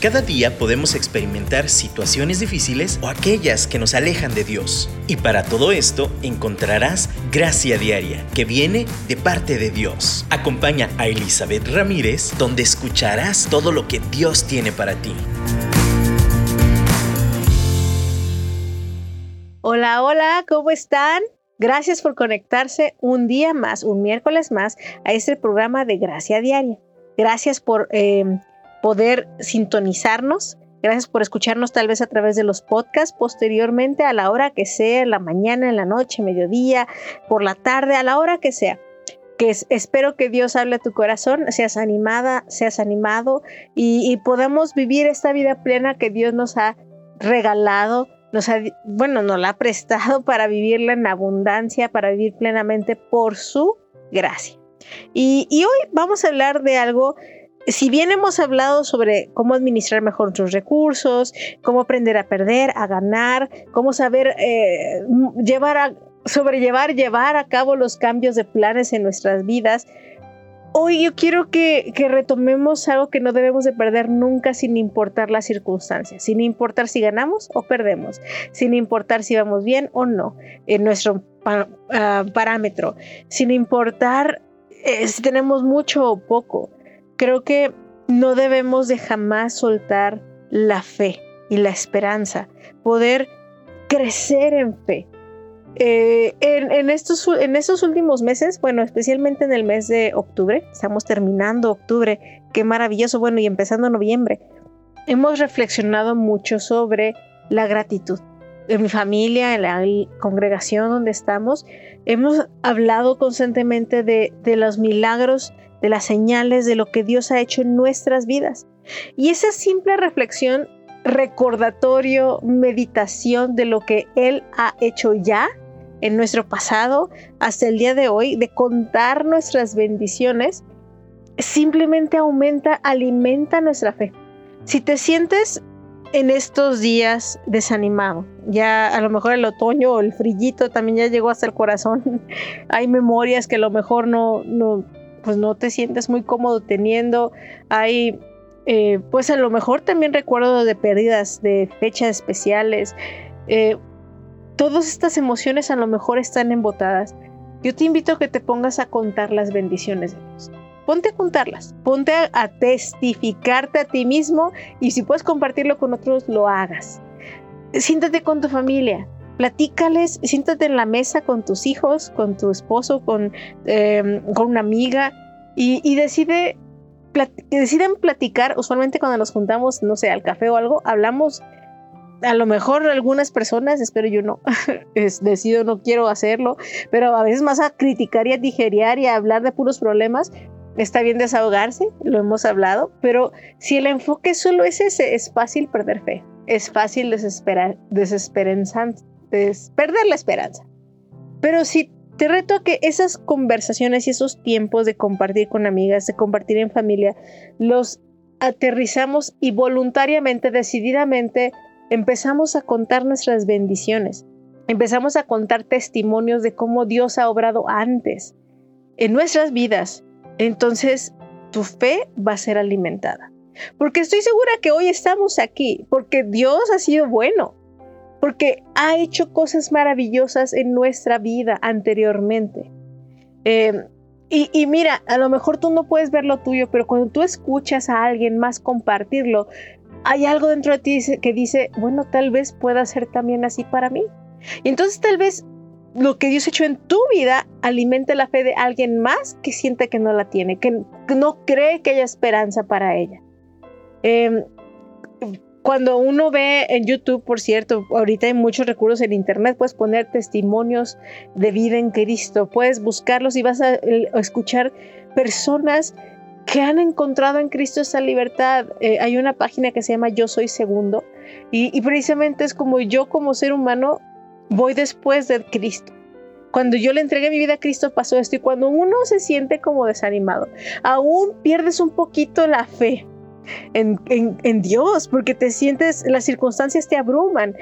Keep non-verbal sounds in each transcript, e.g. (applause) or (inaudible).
Cada día podemos experimentar situaciones difíciles o aquellas que nos alejan de Dios. Y para todo esto encontrarás gracia diaria que viene de parte de Dios. Acompaña a Elizabeth Ramírez donde escucharás todo lo que Dios tiene para ti. Hola, hola, ¿cómo están? Gracias por conectarse un día más, un miércoles más, a este programa de Gracia Diaria. Gracias por eh, poder sintonizarnos. Gracias por escucharnos tal vez a través de los podcasts posteriormente a la hora que sea, en la mañana, en la noche, mediodía, por la tarde, a la hora que sea. Que espero que Dios hable a tu corazón, seas animada, seas animado y, y podamos vivir esta vida plena que Dios nos ha regalado, nos ha, bueno, nos la ha prestado (laughs) para vivirla en abundancia, para vivir plenamente por su gracia. Y, y hoy vamos a hablar de algo si bien hemos hablado sobre cómo administrar mejor nuestros recursos, cómo aprender a perder, a ganar, cómo saber eh, llevar a, sobrellevar, llevar a cabo los cambios de planes en nuestras vidas, hoy yo quiero que, retomemos algo que no debemos de perder nunca sin importar las circunstancias, sin importar si ganamos o perdemos, sin importar si vamos bien o no en nuestro ah, parámetro, sin importar eh, si tenemos mucho o poco creo que no debemos de jamás soltar la fe y la esperanza, poder crecer en fe. Eh, en, estos, en estos últimos meses, bueno, especialmente en el mes de octubre, estamos terminando octubre, qué maravilloso, bueno, y empezando noviembre, hemos reflexionado mucho sobre la gratitud. En mi familia, en la congregación donde estamos, hemos hablado constantemente de, de los milagros de las señales de lo que Dios ha hecho en nuestras vidas. Y esa simple reflexión, recordatorio, meditación de lo que Él ha hecho ya en nuestro pasado hasta el día de hoy, de contar nuestras bendiciones, simplemente aumenta, alimenta nuestra fe. Si te sientes en estos días desanimado, ya a lo mejor el otoño o el frillito también ya llegó hasta el corazón, (laughs) hay memorias que a lo mejor no, no pues no te sientes muy cómodo teniendo. Hay, eh, pues a lo mejor también recuerdo de pérdidas, de fechas especiales. Eh, todas estas emociones a lo mejor están embotadas. Yo te invito a que te pongas a contar las bendiciones de Dios. Ponte a contarlas, ponte a, testificarte a ti mismo y si puedes compartirlo con otros, lo hagas. Siéntate con tu familia, platícales, siéntate en la mesa con tus hijos, con tu esposo, con, em, con una amiga y, decide, deciden platicar. Usualmente cuando nos juntamos, no sé, al café o algo, hablamos. A lo mejor algunas personas, espero yo no, (laughs) es, decido no quiero hacerlo, pero a veces más a criticar y a digerir y a hablar de puros problemas, está bien desahogarse, lo hemos hablado, pero si el enfoque solo es ese, es fácil perder fe, es fácil desesperar, desesperanzante, es perder la esperanza. Pero si te reto a que esas conversaciones y esos tiempos de compartir con amigas, de compartir en familia, los aterrizamos y voluntariamente, decididamente, empezamos a contar nuestras bendiciones. Empezamos a contar testimonios de cómo Dios ha obrado antes en nuestras vidas. Entonces, tu fe va a ser alimentada. Porque estoy segura que hoy estamos aquí, porque Dios ha sido bueno porque ha hecho cosas maravillosas en nuestra vida anteriormente. Em, y, mira, a lo mejor tú no puedes ver lo tuyo, pero cuando tú escuchas a alguien más compartirlo, hay algo dentro de ti que dice, bueno, tal vez pueda ser también así para mí. Y entonces tal vez lo que Dios ha hecho en tu vida alimente la fe de alguien más que siente que no la tiene, que, no cree que haya esperanza para ella. Eh, cuando uno ve en YouTube, por cierto, ahorita hay muchos recursos en Internet, puedes poner testimonios de vida en Cristo, puedes buscarlos y vas a escuchar personas que han encontrado en Cristo esa libertad. Eh, hay una página que se llama Yo Soy Segundo y, y precisamente es como yo como ser humano voy después de Cristo. Cuando yo le entregué mi vida a Cristo pasó esto y cuando uno se siente como desanimado, aún pierdes un poquito la fe en, Dios, porque te sientes, las circunstancias te abruman,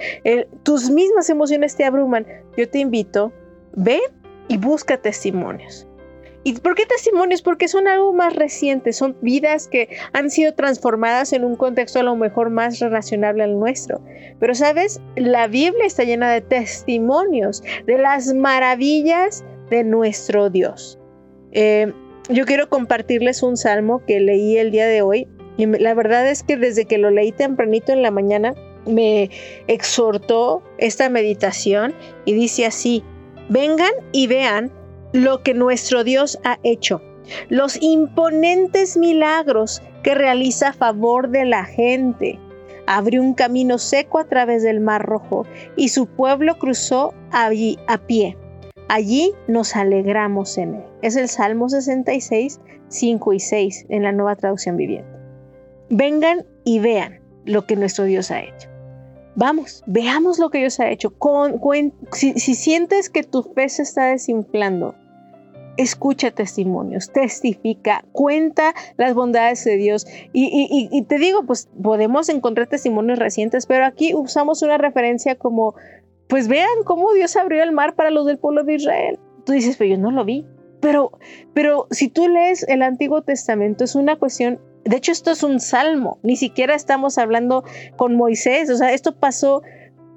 tus mismas emociones te abruman. Yo te invito, ve y busca testimonios. ¿Y por qué testimonios? Porque son algo más reciente, son vidas que han sido transformadas en un contexto a lo mejor más relacionable al nuestro. Pero sabes, la Biblia está llena de testimonios de las maravillas de nuestro Dios. Eh, yo quiero compartirles un salmo que leí el día de hoy. Y la verdad es que desde que lo leí tempranito en la mañana, me exhortó esta meditación y dice así, vengan y vean lo que nuestro Dios ha hecho, los imponentes milagros que realiza a favor de la gente. Abrió un camino seco a través del Mar Rojo y su pueblo cruzó allí a pie. Allí nos alegramos en él. Es el Salmo 66, 5 y 6 en la nueva traducción viviente. Vengan y vean lo que nuestro Dios ha hecho. Vamos, veamos lo que Dios ha hecho. si, sientes que tu fe se está desinflando, escucha testimonios, testifica, cuenta las bondades de Dios. Y, y, te digo, pues podemos encontrar testimonios recientes, pero aquí usamos una referencia como, pues vean cómo Dios abrió el mar para los del pueblo de Israel. Tú dices, pero yo no lo vi. Pero, pero si tú lees el Antiguo Testamento, es una cuestión de hecho, esto es un salmo, ni siquiera estamos hablando con Moisés, o sea, esto pasó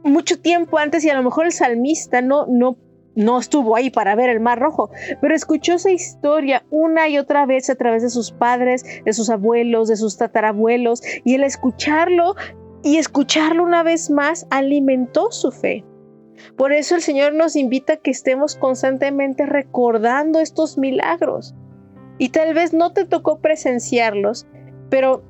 mucho tiempo antes y a lo mejor el salmista no, no, no estuvo ahí para ver el mar rojo, pero escuchó esa historia una y otra vez a través de sus padres, de sus abuelos, de sus tatarabuelos, y el escucharlo y escucharlo una vez más alimentó su fe. Por eso el Señor nos invita a que estemos constantemente recordando estos milagros. Y tal vez no te tocó presenciarlos, pero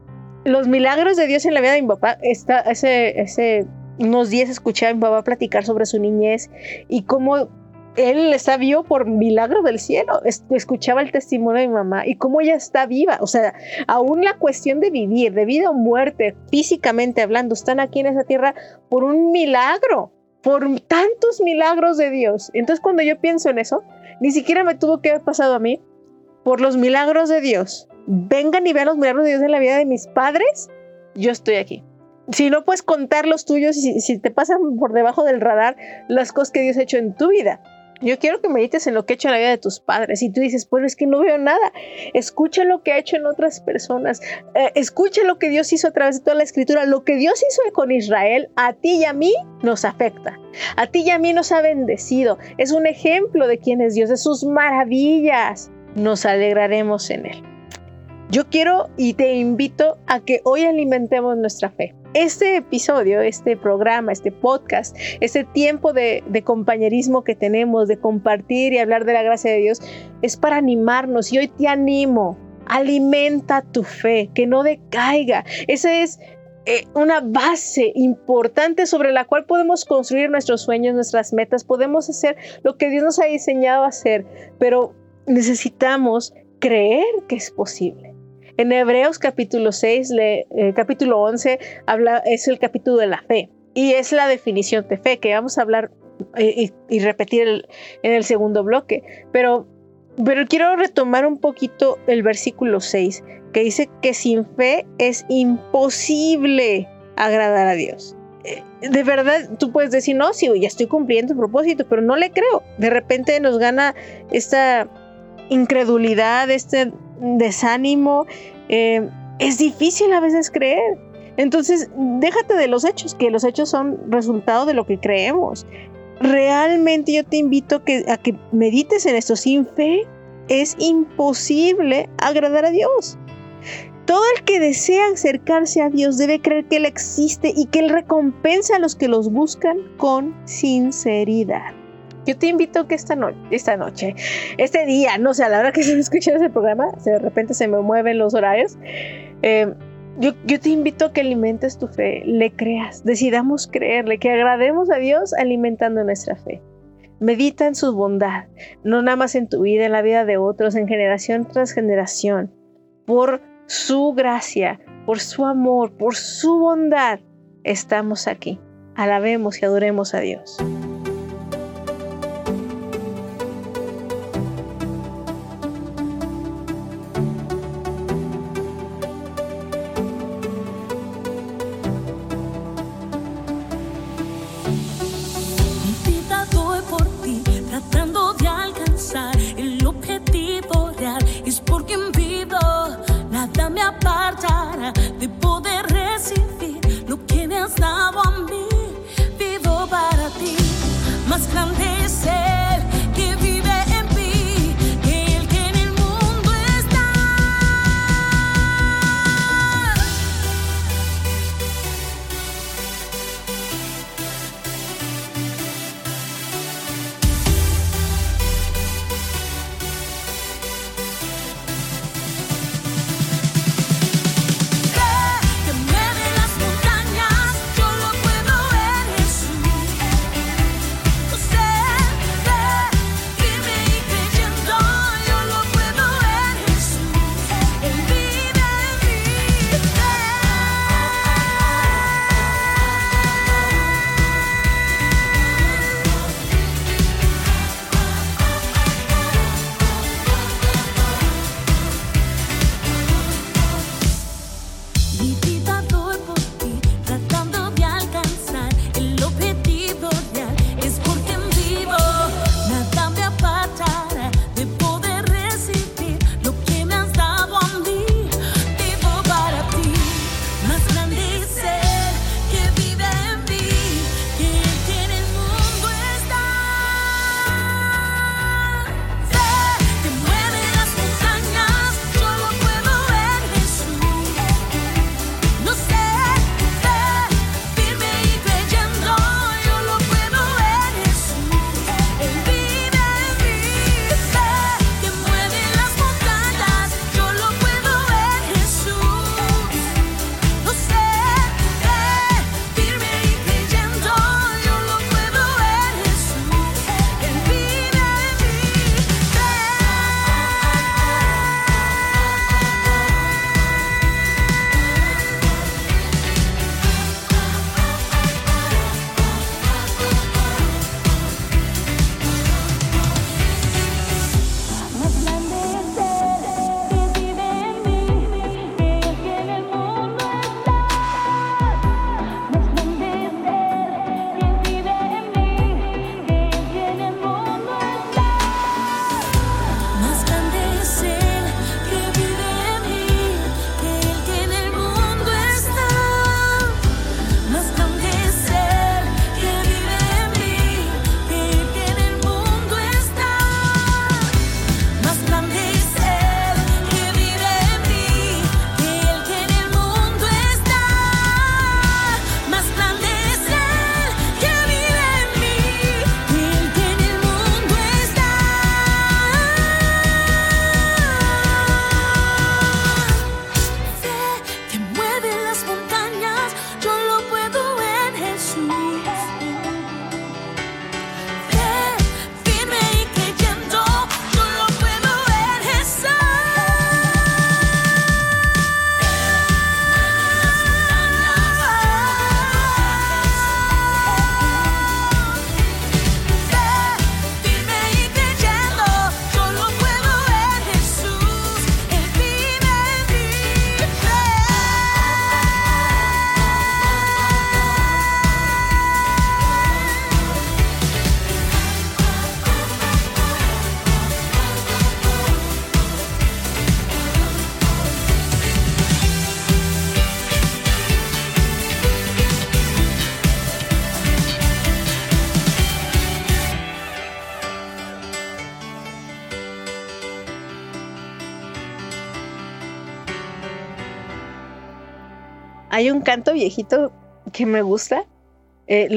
los milagros de Dios en la vida de mi papá, está, ese, ese, unos días escuché a mi papá platicar sobre su niñez y cómo él está vivo por milagro del cielo. Escuchaba el testimonio de mi mamá y cómo ella está viva. O sea, aún la cuestión de vivir, de vida o muerte, físicamente hablando, están aquí en esa tierra por un milagro, por tantos milagros de Dios. Entonces, cuando yo pienso en eso, ni siquiera me tuvo que haber pasado a mí por los milagros de Dios vengan y vean los milagros de Dios en la vida de mis padres, yo estoy aquí. Si no puedes contar los tuyos y si, te pasan por debajo del radar las cosas que Dios ha hecho en tu vida. Yo quiero que medites en lo que ha hecho en la vida de tus padres. Y tú dices, pues es que no veo nada. Escucha lo que ha hecho en otras personas. Eh, escucha lo que Dios hizo a través de toda la escritura. Lo que Dios hizo con Israel, a ti y a mí nos afecta. A ti y a mí nos ha bendecido. Es un ejemplo de quién es Dios, de sus maravillas. Nos alegraremos en Él. Yo quiero y te invito a que hoy alimentemos nuestra fe. Este episodio, este programa, este podcast, este tiempo de, compañerismo que tenemos, de compartir y hablar de la gracia de Dios, es para animarnos y hoy te animo. Alimenta tu fe, que no decaiga. Esa es eh, una base importante sobre la cual podemos construir nuestros sueños, nuestras metas, podemos hacer lo que Dios nos ha diseñado hacer, pero necesitamos creer que es posible. En Hebreos capítulo 6, eh, capítulo 11, habla, es el capítulo de la fe y es la definición de fe que vamos a hablar eh, y, repetir en el segundo bloque. Pero, pero quiero retomar un poquito el versículo 6 que dice que sin fe es imposible agradar a Dios. Eh, de verdad, tú puedes decir, no, sí, ya estoy cumpliendo el propósito, pero no le creo. De repente nos gana esta incredulidad, este desánimo, eh, es difícil a veces creer. Entonces, déjate de los hechos, que los hechos son resultado de lo que creemos. Realmente yo te invito a que, a que medites en esto. Sin fe es imposible agradar a Dios. Todo el que desea acercarse a Dios debe creer que Él existe y que Él recompensa a los que los buscan con sinceridad. Yo te invito que esta, noche, este día, no sé, a la hora que (laughs) se escucha ese programa, de repente se me mueven los horarios, eh, yo, yo, te invito a que alimentes tu fe, le creas, decidamos creerle, que agrademos a Dios alimentando nuestra fe. Medita en su bondad, no nada más en tu vida, en la vida de otros, en generación tras generación, por su gracia, por su amor, por su bondad, estamos aquí. Alabemos y adoremos a Dios. Hay un canto viejito que me gusta. Eh,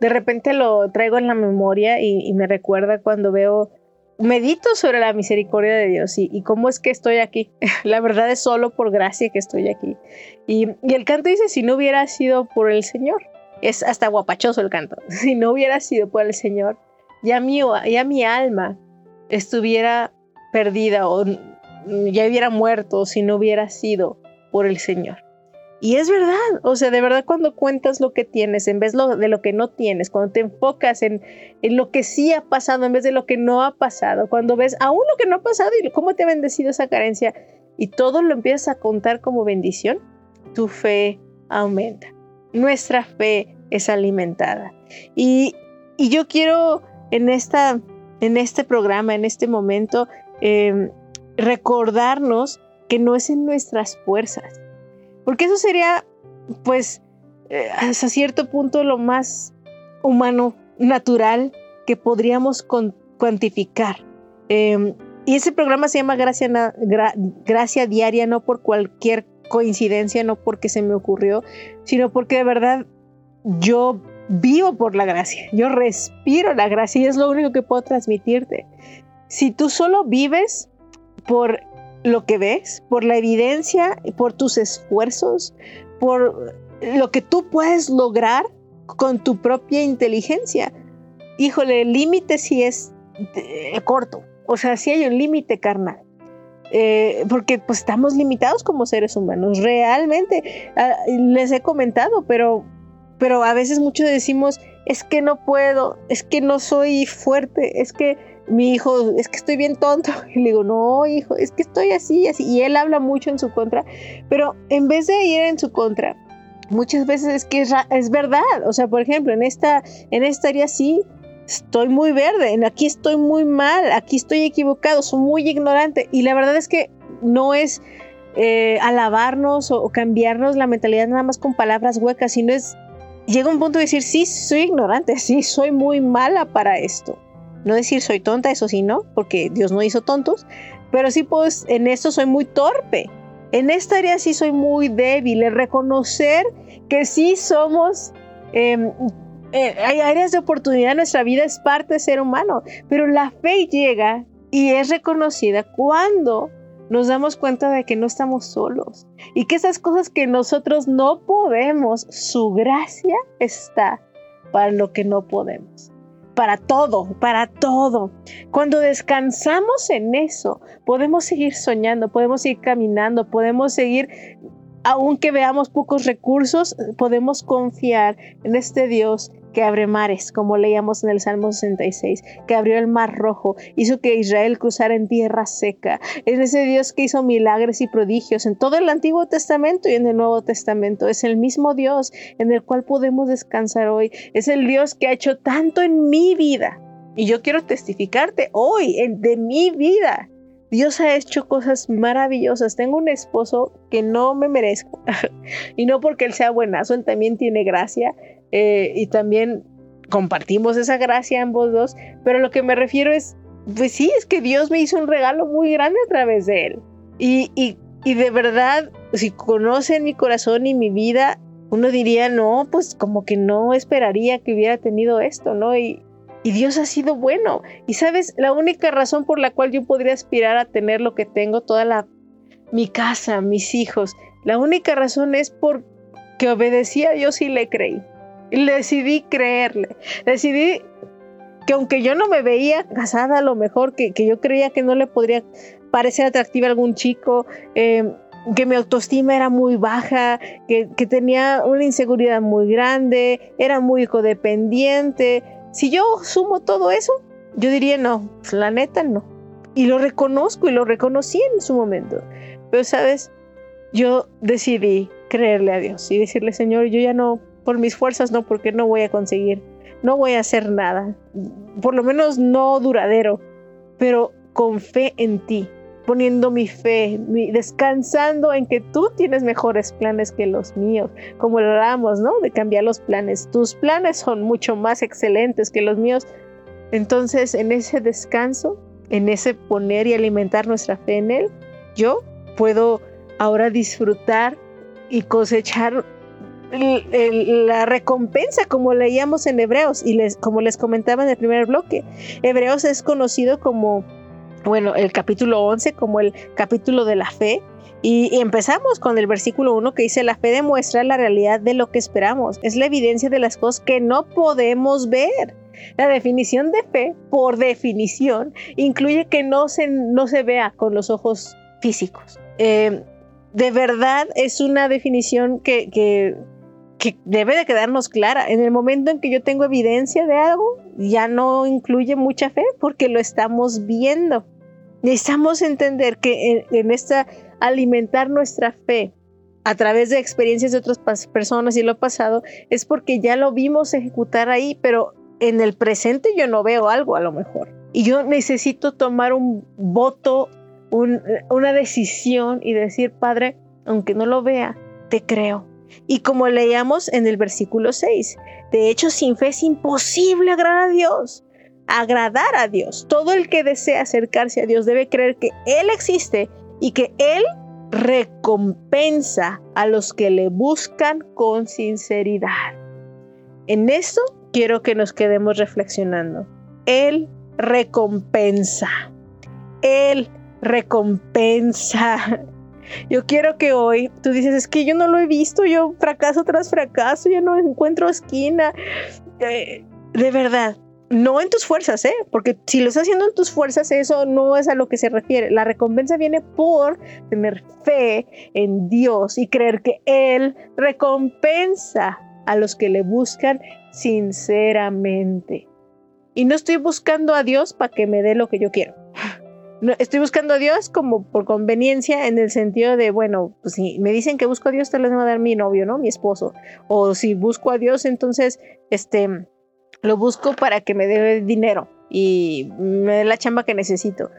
de repente lo traigo en la memoria y, me recuerda cuando veo, medito sobre la misericordia de Dios y, cómo es que estoy aquí. (laughs) la verdad es solo por gracia que estoy aquí. Y, el canto dice, si no hubiera sido por el Señor, es hasta guapachoso el canto, (laughs) si no hubiera sido por el Señor, ya mi, ya mi alma estuviera perdida o ya hubiera muerto si no hubiera sido por el Señor. Y es verdad, o sea, de verdad cuando cuentas lo que tienes en vez de lo que no tienes, cuando te enfocas en, en, lo que sí ha pasado en vez de lo que no ha pasado, cuando ves aún lo que no ha pasado y cómo te ha bendecido esa carencia y todo lo empiezas a contar como bendición, tu fe aumenta. Nuestra fe es alimentada. Y, y yo quiero en, esta, en este programa, en este momento, em, recordarnos que no es en nuestras fuerzas porque eso sería, pues, eh, hasta cierto punto lo más humano, natural, que podríamos cuantificar. Em, y ese programa se llama Gracia, Gracia Diaria, no por cualquier coincidencia, no porque se me ocurrió, sino porque de verdad yo vivo por la gracia, yo respiro la gracia y es lo único que puedo transmitirte. Si tú solo vives por lo que ves, por la evidencia, por tus esfuerzos, por lo que tú puedes lograr con tu propia inteligencia, híjole, el límite sí es eh, corto, o sea, sí hay un límite carnal. Eh, porque pues estamos limitados como seres humanos, realmente. Ah, les he comentado, pero, pero a veces muchos decimos, es que no puedo, es que no soy fuerte, es que mi hijo, es que estoy bien tonto. (laughs) Y le digo, no, hijo, es que estoy así, así. Y él habla mucho en su contra, pero en vez de ir en su contra, muchas veces es que es, verdad. O sea, por ejemplo, en esta, en esta área sí, estoy muy verde, aquí estoy muy mal, aquí estoy equivocado, soy muy ignorante. Y la verdad es que no es eh, alabarnos o, cambiarnos la mentalidad nada más con palabras huecas, sino es, llega un punto de decir, sí, soy ignorante, sí, soy muy mala para esto. No decir soy tonta, eso sí, no, porque Dios no hizo tontos, pero sí, pues en esto soy muy torpe. En esta área sí soy muy débil, es reconocer que sí somos em, eh, hay áreas de oportunidad en nuestra vida, es parte de ser humano, pero la fe llega y es reconocida cuando nos damos cuenta de que no estamos solos y que esas cosas que nosotros no podemos, su gracia está para lo que no podemos. Para todo, para todo. Cuando descansamos en eso, podemos seguir soñando, podemos seguir caminando, podemos seguir aunque veamos pocos recursos, podemos confiar en este Dios que abre mares, como leíamos en el Salmo 66, que abrió el mar rojo, hizo que Israel cruzara en tierra seca. Es ese Dios que hizo milagros y prodigios en todo el Antiguo Testamento y en el Nuevo Testamento. Es el mismo Dios en el cual podemos descansar hoy. Es el Dios que ha hecho tanto en mi vida. Y yo quiero testificarte hoy de mi vida. Dios ha hecho cosas maravillosas. Tengo un esposo que no me merezco. (laughs) y no porque él sea buenazo, él también tiene gracia. Eh, y también compartimos esa gracia ambos dos, pero lo que me refiero es, pues sí, es que Dios me hizo un regalo muy grande a través de él. Y, y, y de verdad, si conocen mi corazón y mi vida, uno diría, no, pues como que no esperaría que hubiera tenido esto, ¿no? Y Dios ha sido bueno. Y sabes, la única razón por la cual yo podría aspirar a tener lo que tengo, toda la mi casa, mis hijos, la única razón es porque obedecía a Dios y le creí. Y decidí creerle. Decidí que aunque yo no me veía casada, a lo mejor que, yo creía que no le podría parecer atractiva a algún chico, em, que mi autoestima era muy baja, que, que, tenía una inseguridad muy grande, era muy codependiente. Si yo sumo todo eso, yo diría no, la neta no. Y lo reconozco y lo reconocí en su momento. Pero sabes, yo decidí creerle a Dios y decirle, Señor, yo ya no por mis fuerzas no, porque no voy a conseguir, no voy a hacer nada, por lo menos no duradero, pero con fe en ti, poniendo mi fe, descansando en que tú tienes mejores planes que los míos, como lo hablamos, ¿no? De cambiar los planes. Tus planes son mucho más excelentes que los míos. Entonces, en ese descanso, en ese poner y alimentar nuestra fe en Él, yo puedo ahora disfrutar y cosechar la recompensa, como leíamos en Hebreos y les, como les comentaba en el primer bloque. Hebreos es conocido como, bueno, el capítulo 11 como el capítulo de la fe. Y, empezamos con el versículo 1 que dice, la fe demuestra la realidad de lo que esperamos. Es la evidencia de las cosas que no podemos ver. La definición de fe, por definición, incluye que no se, no se vea con los ojos físicos. Eh, de verdad es una definición que, que, que debe de quedarnos clara. En el momento en que yo tengo evidencia de algo, ya no incluye mucha fe porque lo estamos viendo. Necesitamos entender que en, esta alimentar nuestra fe a través de experiencias de otras personas y lo pasado es porque ya lo vimos ejecutar ahí, pero en el presente yo no veo algo a lo mejor. Y yo necesito tomar un voto, una decisión y decir, Padre, aunque no lo vea, te creo y como leíamos en el versículo 6, de hecho sin fe es imposible agradar a Dios, agradar a Dios. Todo el que desea acercarse a Dios debe creer que Él existe y que Él recompensa a los que le buscan con sinceridad. En esto quiero que nos quedemos reflexionando. Él recompensa. Él recompensa. (laughs) Yo quiero que hoy tú dices, es que yo no lo he visto, yo fracaso tras fracaso, yo no encuentro esquina. Eh, de verdad, no en tus fuerzas, ¿eh? Porque si lo estás haciendo en tus fuerzas, eso no es a lo que se refiere. La recompensa viene por tener fe en Dios y creer que Él recompensa a los que le buscan sinceramente. Y no estoy buscando a Dios para que me dé lo que yo quiero. estoy buscando a Dios como por conveniencia en el sentido de, bueno, pues si me dicen que busco a Dios, tal vez me a dar mi novio, ¿no? Mi esposo. O si busco a Dios, entonces, este, lo busco para que me dé dinero y me dé la chamba que necesito.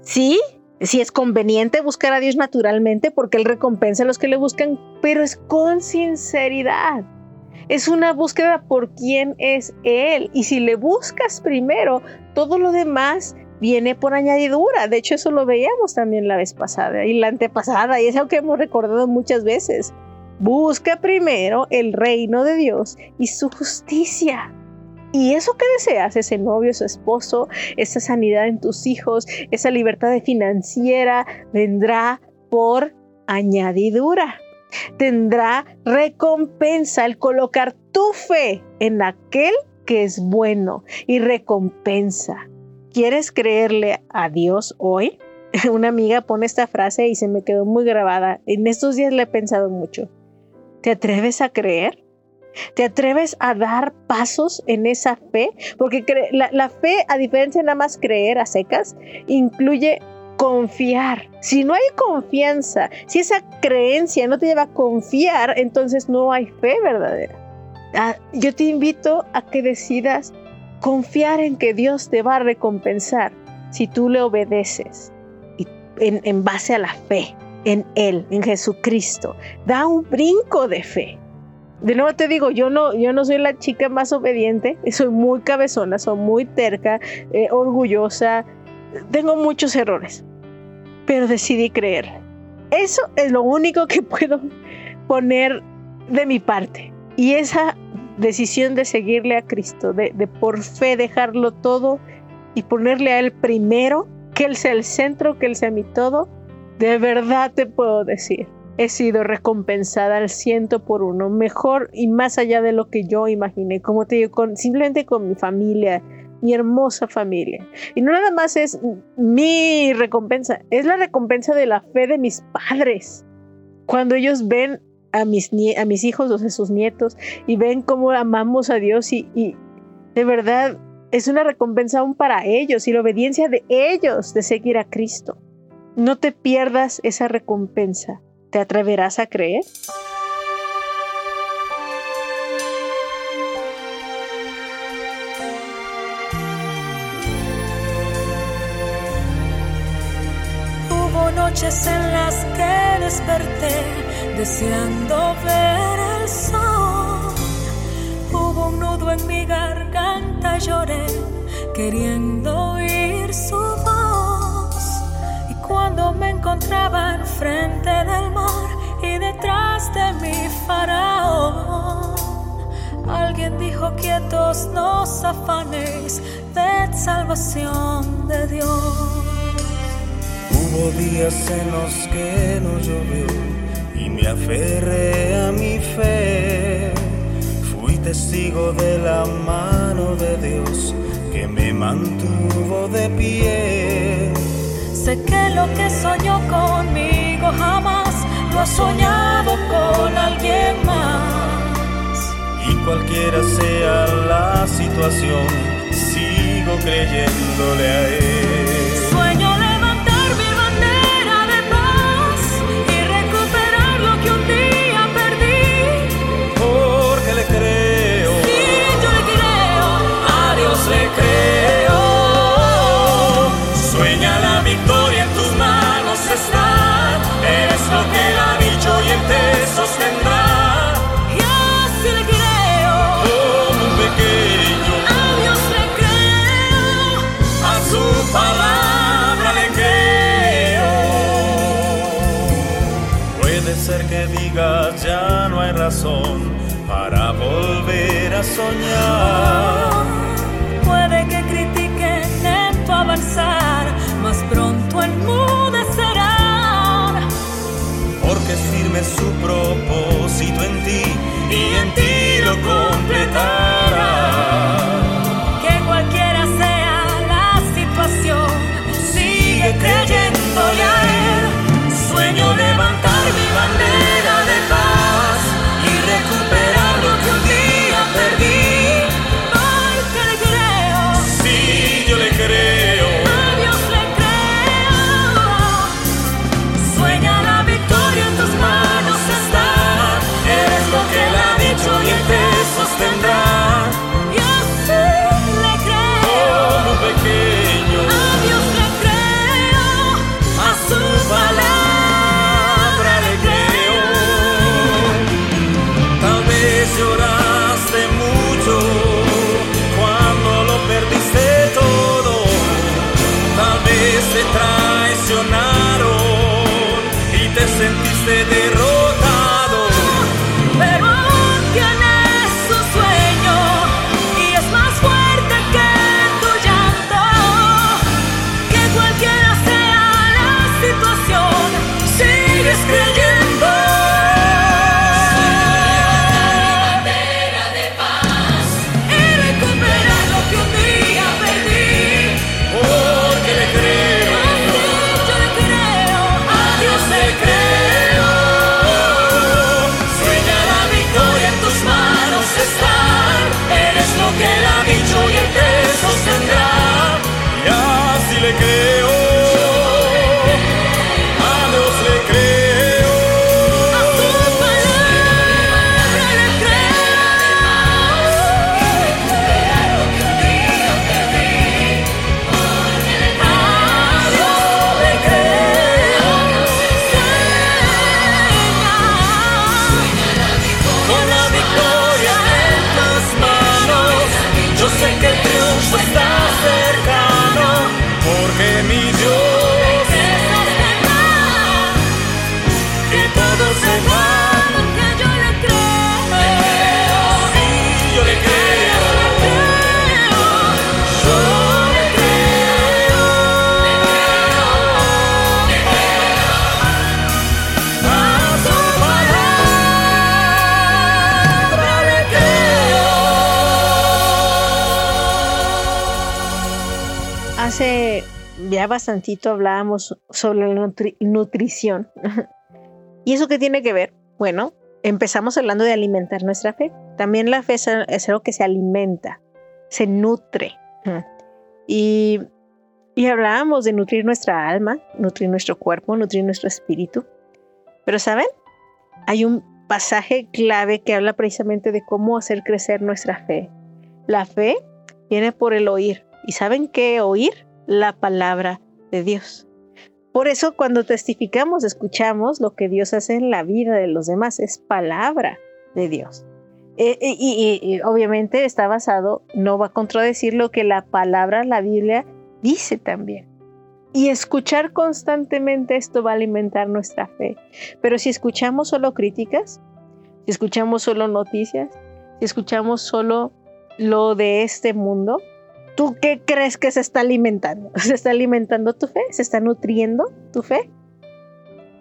Sí, sí es conveniente buscar a Dios naturalmente porque Él recompensa a los que le buscan, pero es con sinceridad. Es una búsqueda por quién es Él. Y si le buscas primero, todo lo demás viene por añadidura. De hecho, eso lo veíamos también la vez pasada y la antepasada, y es algo que hemos recordado muchas veces. Busca primero el reino de Dios y su justicia. Y eso que deseas, ese novio, ese esposo, esa sanidad en tus hijos, esa libertad financiera, vendrá por añadidura. Tendrá recompensa el colocar tu fe en aquel que es bueno y recompensa. ¿Quieres creerle a Dios hoy? (laughs) Una amiga pone esta frase y se me quedó muy grabada. En estos días le he pensado mucho. ¿Te atreves a creer? ¿Te atreves a dar pasos en esa fe? Porque la, fe, a diferencia de nada más creer a secas, incluye confiar. Si no hay confianza, si esa creencia no te lleva a confiar, entonces no hay fe verdadera. Ah, yo te invito a que decidas confiar en que Dios te va a recompensar si tú le obedeces en, en base a la fe en Él, en Jesucristo. Da un brinco de fe de nuevo te digo, yo no, yo no soy la chica más obediente, soy muy cabezona, soy muy terca, eh, orgullosa, tengo muchos errores, pero decidí creer. Eso es lo único que puedo poner de mi parte. Y esa decisión de seguirle a Cristo, de, de por fe dejarlo todo y ponerle a Él primero, que Él sea el centro, que Él sea mi todo, de verdad te puedo decir he sido recompensada al ciento por uno, mejor y más allá de lo que yo imaginé, como te digo, con, simplemente con mi familia, mi hermosa familia. Y no nada más es mi recompensa, es la recompensa de la fe de mis padres. Cuando ellos ven a mis, a mis hijos, o sea, sus nietos, y ven cómo amamos a Dios y, y de verdad es una recompensa aún para ellos y la obediencia de ellos de seguir a Cristo. No te pierdas esa recompensa. ¿Te atreverás a creer? Hubo noches en las que desperté deseando ver el sol. Hubo un nudo en mi garganta, lloré queriendo oír su voz. Cuando me encontraba frente del mar y detrás de mi faraón. Alguien dijo quietos, no os afanéis, de salvación de Dios. Hubo días en los que no llovió y me aferré a mi fe. Fui testigo de la mano de Dios que me mantuvo de pie. Sé que lo que soñó conmigo jamás lo ha soñado con alguien más. Y cualquiera sea la situación, sigo creyéndole a él. Sueño levantar mi bandera de paz y recuperar lo que un día lo que ha dicho y él te sostendrá. Yo sí le creo. Como un pequeño. A Dios le creo. A su palabra le creo. Puede ser que digas ya no hay razón para volver a soñar. Su propósito en ti y en ti lo completará. Ya bastantito hablábamos sobre la nutri- nutrición. (laughs) ¿Y eso qué tiene que ver? Bueno, empezamos hablando de alimentar nuestra fe. También la fe es, algo que se alimenta, se nutre. Y, y hablábamos de nutrir nuestra alma, nutrir nuestro cuerpo, nutrir nuestro espíritu. Pero ¿saben? Hay un pasaje clave que habla precisamente de cómo hacer crecer nuestra fe. La fe viene por el oír. ¿Y saben qué oír? La palabra de Dios. Por eso cuando testificamos, escuchamos lo que Dios hace en la vida de los demás. Es palabra de Dios. Eh, eh, y, y- obviamente está basado, no va a contradecir lo que la palabra, la Biblia, dice también. Y escuchar constantemente esto va a alimentar nuestra fe. Pero si escuchamos solo críticas, si escuchamos solo noticias, si escuchamos solo lo de este mundo, ¿tú qué crees que se está alimentando? (laughs) ¿Se está alimentando tu fe? ¿Se está nutriendo tu fe?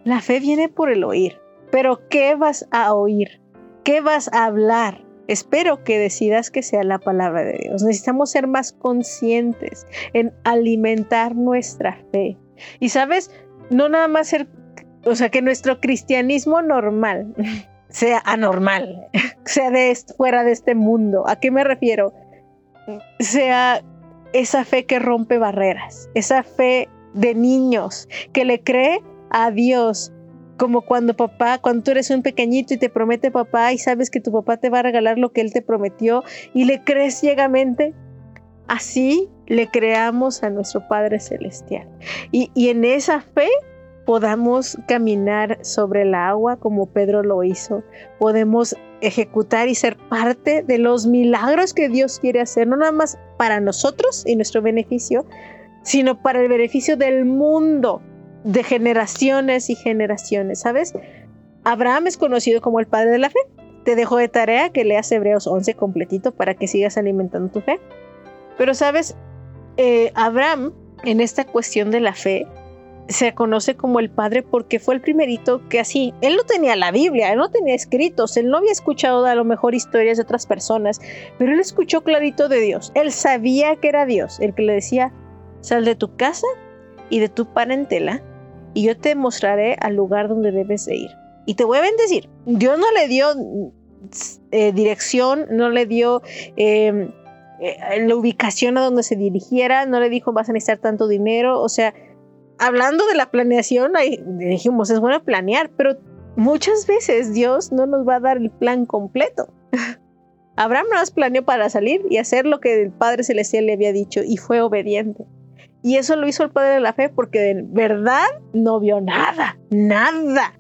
La fe viene por el oír. Pero ¿qué vas a oír? ¿Qué vas a hablar? Espero que decidas que sea la palabra de Dios. Necesitamos ser más conscientes en alimentar nuestra fe. Y sabes, no nada más ser, o sea, que nuestro cristianismo normal (laughs) sea anormal, (laughs) sea de fuera de este mundo. ¿A qué me refiero? Sea esa fe que rompe barreras, esa fe de niños que le cree a Dios, como cuando papá, cuando tú eres un pequeñito y te promete papá y sabes que tu papá te va a regalar lo que él te prometió y le crees ciegamente, así le creamos a nuestro Padre Celestial. Y, y en esa fe podamos caminar sobre el agua como Pedro lo hizo, podemos ejecutar y ser parte de los milagros que Dios quiere hacer, no nada más para nosotros y nuestro beneficio, sino para el beneficio del mundo, de generaciones y generaciones, ¿sabes? Abraham es conocido como el padre de la fe. Te dejo de tarea que leas Hebreos 11 completito para que sigas alimentando tu fe. Pero sabes, eh, Abraham en esta cuestión de la fe se conoce como el padre porque fue el primerito que así, él no tenía la Biblia, él no tenía escritos, él no había escuchado a lo mejor historias de otras personas, pero él escuchó clarito de Dios, él sabía que era Dios, el que le decía, sal de tu casa y de tu parentela y yo te mostraré al lugar donde debes de ir. Y te voy a bendecir. Dios no le dio eh, dirección, no le dio... Em, eh, la ubicación a donde se dirigiera, no le dijo vas a necesitar tanto dinero, o sea, hablando de la planeación, dijimos, es bueno planear, pero muchas veces Dios no nos va a dar el plan completo. (laughs) Abraham no planeó para salir y hacer lo que el Padre Celestial le había dicho y fue obediente. Y eso lo hizo el Padre de la Fe porque de verdad no vio nada, nada.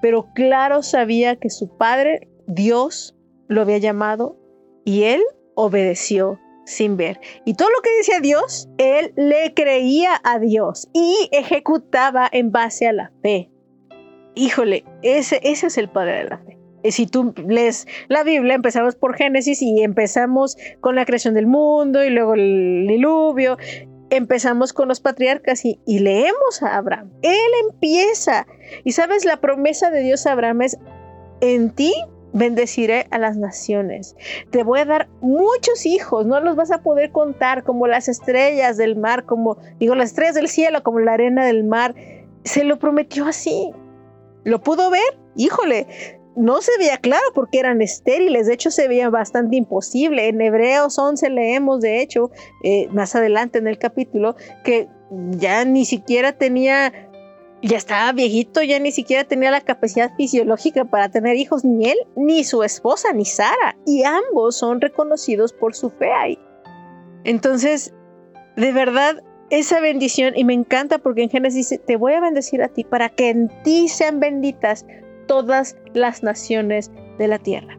Pero claro sabía que su Padre, Dios, lo había llamado y él obedeció sin ver. Y todo lo que decía Dios, él le creía a Dios y ejecutaba en base a la fe. Híjole, ese, es el padre de la fe. Si tú lees la Biblia, empezamos por Génesis y empezamos con la creación del mundo y luego el diluvio. Empezamos con los patriarcas y, y leemos a Abraham. Él empieza. Y sabes, la promesa de Dios a Abraham es, en ti bendeciré a las naciones. Te voy a dar muchos hijos, no los vas a poder contar como las estrellas del mar, como digo, las estrellas del cielo, como la arena del mar. Se lo prometió así. ¿Lo pudo ver? Híjole, no se veía claro porque eran estériles, de hecho se veía bastante imposible. En Hebreos 11 leemos, de hecho, eh, más adelante en el capítulo, que ya ni siquiera tenía ya estaba viejito, ya ni siquiera tenía la capacidad fisiológica para tener hijos, ni él, ni su esposa, ni Sara. Y ambos son reconocidos por su fe ahí. Entonces, de verdad, esa bendición, y me encanta porque en Génesis dice, te voy a bendecir a ti para que en ti sean benditas todas las naciones de la tierra.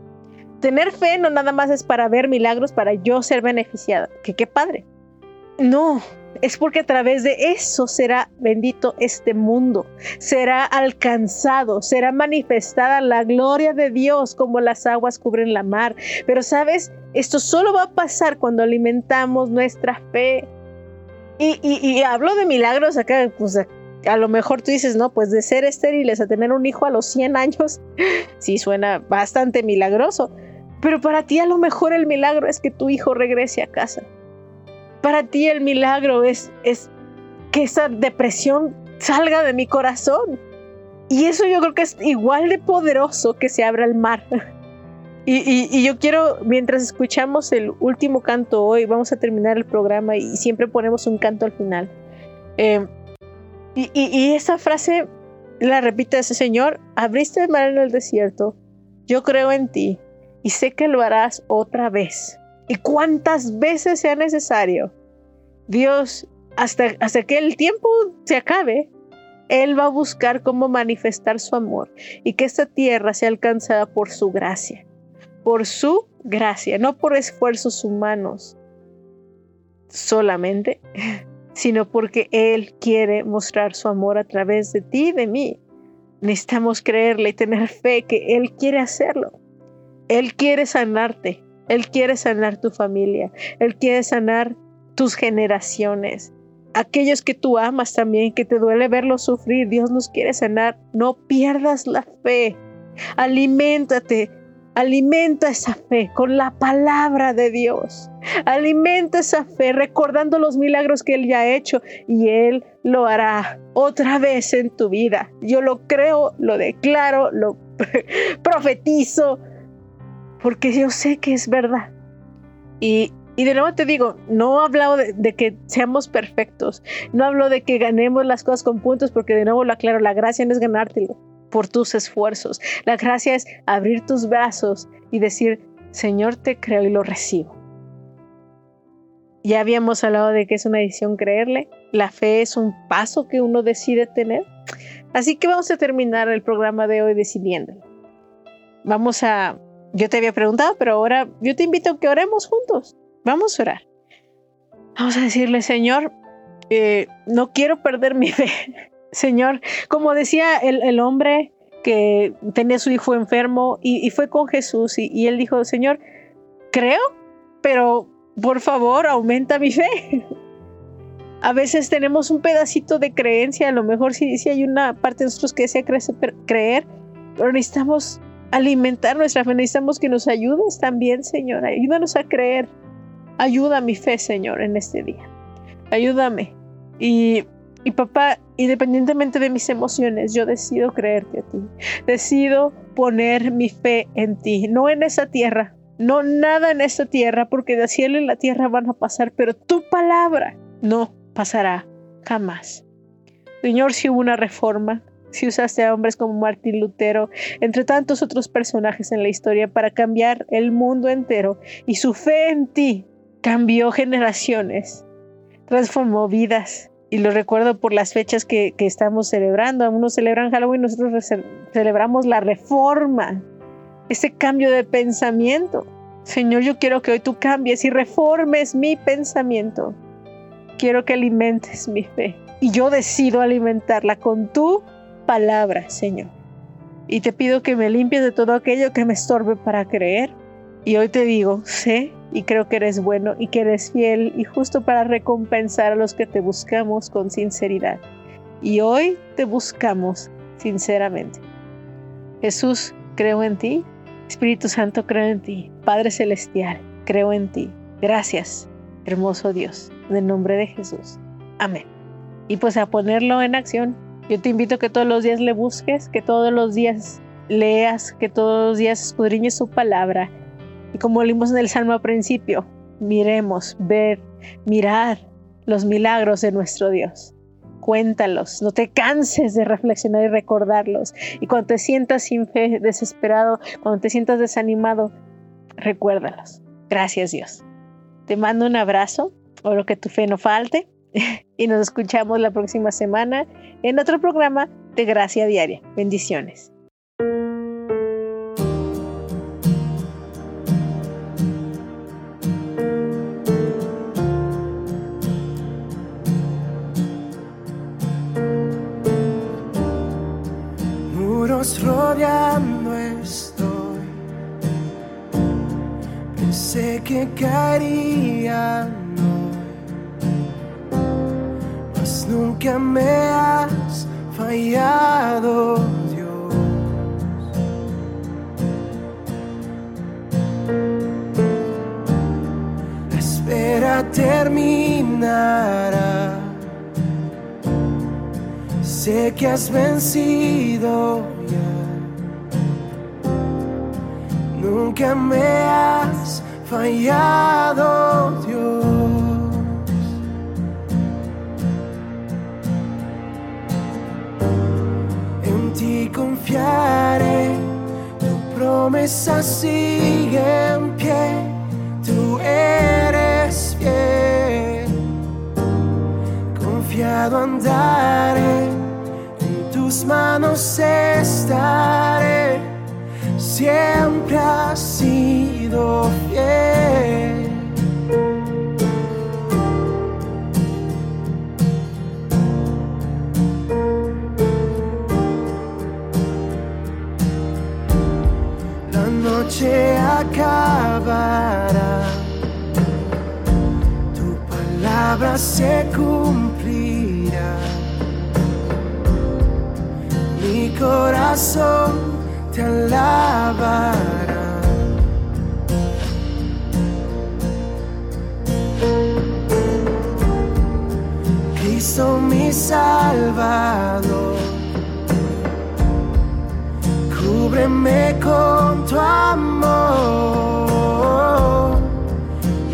Tener fe no nada más es para ver milagros, para yo ser beneficiada. Que qué padre. No, es porque a través de eso será bendito este mundo, será alcanzado, será manifestada la gloria de Dios como las aguas cubren la mar. Pero sabes, esto solo va a pasar cuando alimentamos nuestra fe. Y, hablo de milagros acá, pues a lo mejor tú dices, no, pues de ser estériles a tener un hijo a los 100 años, (laughs) sí suena bastante milagroso. Pero para ti a lo mejor el milagro es que tu hijo regrese a casa para ti el milagro es, es que esa depresión salga de mi corazón. Y eso yo creo que es igual de poderoso que se abra el mar. (laughs) Y, yo quiero, mientras escuchamos el último canto hoy, vamos a terminar el programa y siempre ponemos un canto al final. Eh, y, y, esa frase la repite ese Señor, abriste el mar en el desierto, yo creo en ti y sé que lo harás otra vez y cuántas veces sea necesario. Dios, hasta, hasta que el tiempo se acabe, Él va a buscar cómo manifestar su amor y que esta tierra sea alcanzada por su gracia, por su gracia, no por esfuerzos humanos solamente, (laughs) sino porque Él quiere mostrar su amor a través de ti y de mí. Necesitamos creerle y tener fe que Él quiere hacerlo. Él quiere sanarte. Él quiere sanar tu familia. Él quiere sanar tus generaciones. Aquellos que tú amas también, que te duele verlos sufrir. Dios nos quiere sanar. No pierdas la fe. Aliméntate. Alimenta esa fe con la palabra de Dios. Alimenta esa fe recordando los milagros que Él ya ha hecho y Él lo hará otra vez en tu vida. Yo lo creo, lo declaro, lo (laughs) profetizo, porque yo sé que es verdad. Y, de nuevo te digo, no hablo de, de, que seamos perfectos, no hablo de que ganemos las cosas con puntos, porque de nuevo lo aclaro, la gracia no es ganártelo por tus esfuerzos, la gracia es abrir tus brazos y decir, Señor, te creo y lo recibo. Ya habíamos hablado de que es una decisión creerle, la fe es un paso que uno decide tener, así que vamos a terminar el programa de hoy decidiéndolo. Vamos a yo te había preguntado, pero ahora yo te invito a que oremos juntos. Vamos a orar. Vamos a decirle, Señor, eh, no quiero perder mi fe. (laughs) Señor, como decía el, el hombre que tenía su hijo enfermo y, y fue con Jesús y, y él dijo, Señor, creo, pero por favor, aumenta mi fe. (laughs) A veces tenemos un pedacito de creencia, a lo mejor sí, sí hay una parte de nosotros que desea creer, pero necesitamos alimentar nuestra fe, necesitamos que nos ayudes también, Señor. Ayúdanos a creer. Ayuda mi fe, Señor, en este día. Ayúdame. Y, y papá, independientemente de mis emociones, yo decido creerte a ti. Decido poner mi fe en ti, no en esa tierra, no nada en esta tierra, porque de cielo y la tierra van a pasar, pero tu palabra no pasará jamás. Señor, si hubo una reforma, si usaste a hombres como Martín Lutero, entre tantos otros personajes en la historia, para cambiar el mundo entero, y su fe en ti cambió generaciones, transformó vidas. Y lo recuerdo por las fechas que, estamos celebrando. Algunos celebran Halloween, nosotros celebramos la reforma, ese cambio de pensamiento. Señor, yo quiero que hoy tú cambies y reformes mi pensamiento. Quiero que alimentes mi fe. Y yo decido alimentarla con tu palabra, Señor. Y te pido que me limpies de todo aquello que me estorbe para creer. Y hoy te digo, sé y creo que eres bueno y que eres fiel y justo para recompensar a los que te buscamos con sinceridad. Y hoy te buscamos sinceramente. Jesús, creo en ti. Espíritu Santo, creo en ti. Padre Celestial, creo en ti. Gracias, hermoso Dios, en nombre de Jesús. Amén. Y pues a ponerlo en acción yo te invito a que todos los días le busques, que todos los días leas, que todos los días escudriñes su palabra. Y como leímos en el Salmo al principio, miremos, ver, mirar los milagros de nuestro Dios. Cuéntalos, no te canses de reflexionar y recordarlos. Y cuando te sientas sin fe, desesperado, cuando te sientas desanimado, recuérdalos. Gracias Dios. Te mando un abrazo, o lo que tu fe no falte. (laughs) y nos escuchamos la próxima semana en otro programa de Gracia Diaria. Bendiciones. Muros rodeando estoy. Pensé que caerían nunca me has fallado, Dios. La espera terminará. Sé que has vencido ya. Nunca me has fallado, Dios. Tu promesa sigue en pie, tú eres fiel. Confiado andaré, en tus manos estaré, siempre has sido fiel. Noche acabará, tu palabra se cumplirá. Mi corazón te alabará. Cristo mi Salvador cúbreme con tu amor.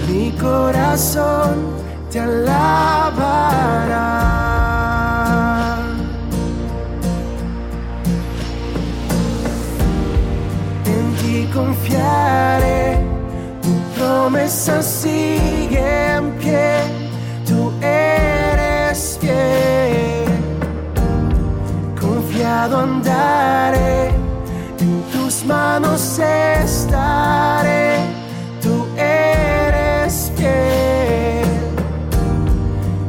Mi corazón te alabará. En ti confiaré, tu promesa sigue manos estaré, tú eres fiel,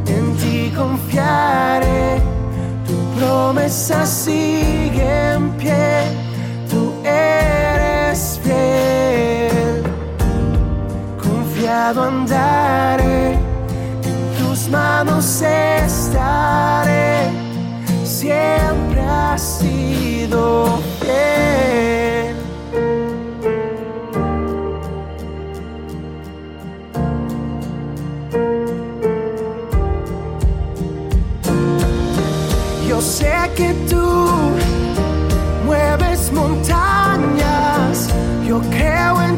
en ti confiaré, tu promesa sigue en pie, tú eres fiel. Confiado andaré, en tus manos estaré, siempre has sido fiel.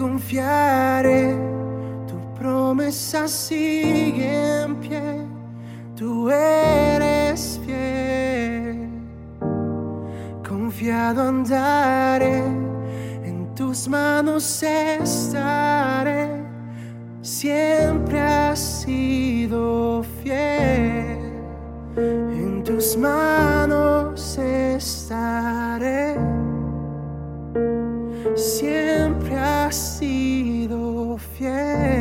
confiaré, tu promesa sigue en pie, tú eres fiel. Confiado andaré, en tus manos estaré, siempre has sido fiel, en tus manos estaré, siempre has sido fiel,